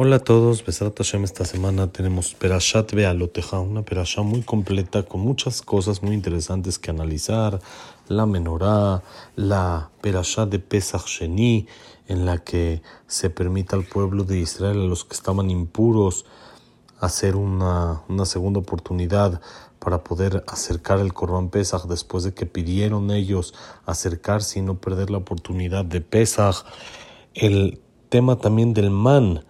Hola a todos, Besat Hashem, esta semana tenemos Perashat Bealoteja, una perashat muy completa con muchas cosas muy interesantes que analizar, la menorá, la Perashat de Pesach Sheni, en la que se permite al pueblo de Israel, a los que estaban impuros, hacer una, una segunda oportunidad para poder acercar el Corban Pesach después de que pidieron ellos acercarse y no perder la oportunidad de Pesach. El tema también del man,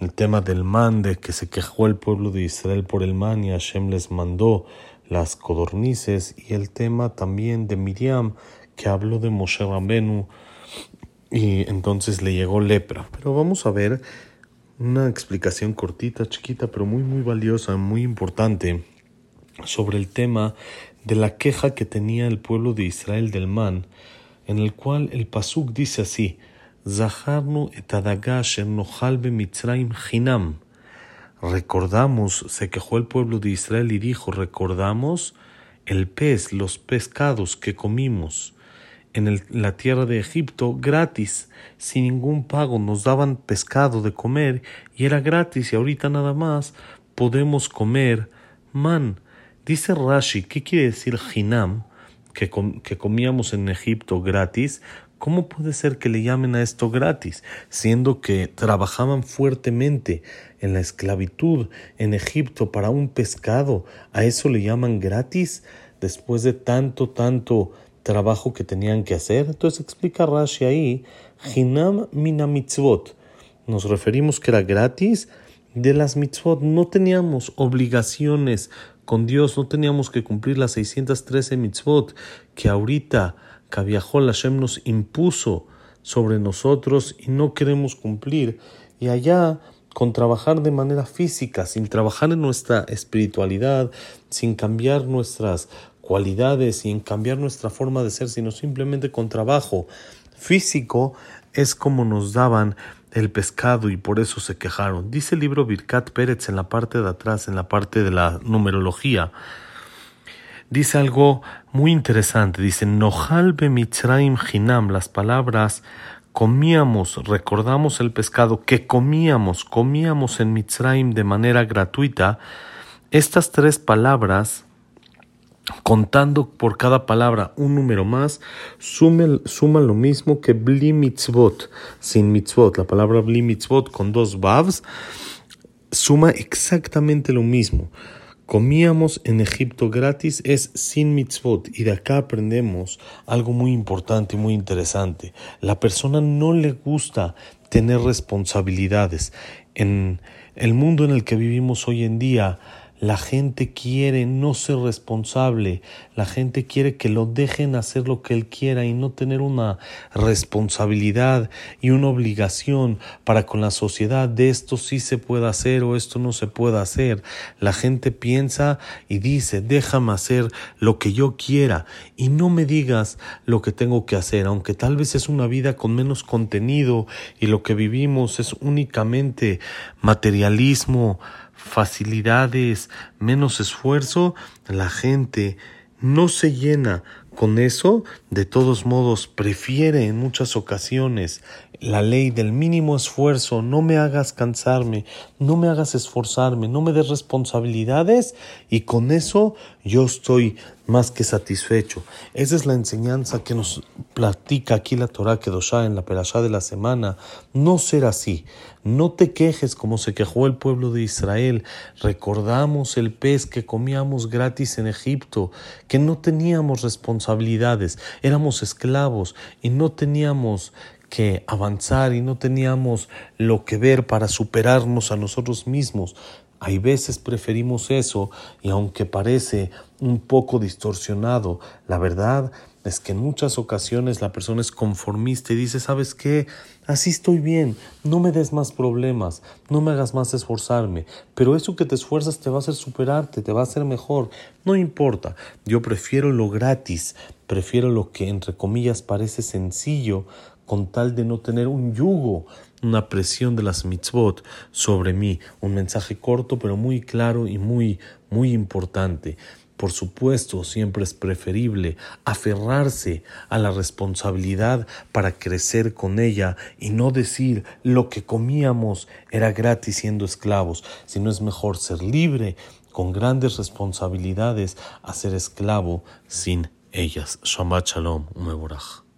el tema del man, de que se quejó el pueblo de Israel por el man y Hashem les mandó las codornices, y el tema también de Miriam, que habló de Moshe Rabenu, y entonces le llegó lepra. Pero vamos a ver una explicación cortita, chiquita, pero muy, muy valiosa, muy importante, sobre el tema de la queja que tenía el pueblo de Israel del man, en el cual el Pasuk dice así, Zaharnu hinam. Recordamos, se quejó el pueblo de Israel y dijo, recordamos el pez, los pescados que comimos en la tierra de Egipto gratis, sin ningún pago, nos daban pescado de comer y era gratis y ahorita nada más podemos comer man. Dice Rashi, ¿qué quiere decir hinam? Que comíamos en Egipto gratis, ¿Cómo puede ser que le llamen a esto gratis, siendo que trabajaban fuertemente en la esclavitud en Egipto para un pescado? ¿A eso le llaman gratis? Después de tanto, tanto trabajo que tenían que hacer. Entonces explica Rashi ahí, Hinam mina mitzvot. Nos referimos que era gratis de las mitzvot. No teníamos obligaciones con Dios, no teníamos que cumplir las 613 mitzvot que ahorita Hashem nos impuso sobre nosotros y no queremos cumplir. Y allá, con trabajar de manera física, sin trabajar en nuestra espiritualidad, sin cambiar nuestras cualidades, sin cambiar nuestra forma de ser, sino simplemente con trabajo físico, es como nos daban el pescado y por eso se quejaron. Dice el libro Birkat Pérez en la parte de atrás, en la parte de la numerología dice algo muy interesante. Dice, Nojal mitzraim hinam, las palabras comíamos, recordamos el pescado que comíamos, comíamos en Mitzrayim de manera gratuita. Estas tres palabras, contando por cada palabra un número más, suma lo mismo que bli mitzvot, sin mitzvot. La palabra bli mitzvot con dos vavs suma exactamente lo mismo comíamos en Egipto gratis es sin mitzvot y de acá aprendemos algo muy importante y muy interesante. La persona no le gusta tener responsabilidades. En el mundo en el que vivimos hoy en día, la gente quiere no ser responsable, la gente quiere que lo dejen hacer lo que él quiera y no tener una responsabilidad y una obligación para con la sociedad de esto sí se puede hacer o esto no se puede hacer. La gente piensa y dice, déjame hacer lo que yo quiera y no me digas lo que tengo que hacer, aunque tal vez es una vida con menos contenido y lo que vivimos es únicamente materialismo, facilidades, menos esfuerzo, la gente no se llena con eso, de todos modos prefiere en muchas ocasiones la ley del mínimo esfuerzo, no me hagas cansarme, no me hagas esforzarme, no me des responsabilidades y con eso yo estoy más que satisfecho. Esa es la enseñanza que nos platica aquí la Torah Kedoshá en la Perashá de la semana. No ser así. No te quejes como se quejó el pueblo de Israel. Recordamos el pez que comíamos gratis en Egipto, que no teníamos responsabilidades, éramos esclavos y no teníamos que avanzar y no teníamos lo que ver para superarnos a nosotros mismos. Hay veces preferimos eso y aunque parece un poco distorsionado, la verdad es que en muchas ocasiones la persona es conformista y dice, ¿sabes qué? Así estoy bien, no me des más problemas, no me hagas más esforzarme, pero eso que te esfuerzas te va a hacer superarte, te va a hacer mejor, no importa, yo prefiero lo gratis, prefiero lo que entre comillas parece sencillo con tal de no tener un yugo, una presión de las mitzvot sobre mí. Un mensaje corto pero muy claro y muy, muy importante. Por supuesto, siempre es preferible aferrarse a la responsabilidad para crecer con ella y no decir lo que comíamos era gratis siendo esclavos, sino es mejor ser libre con grandes responsabilidades a ser esclavo sin ellas. Shabbat Shalom, Umeborach.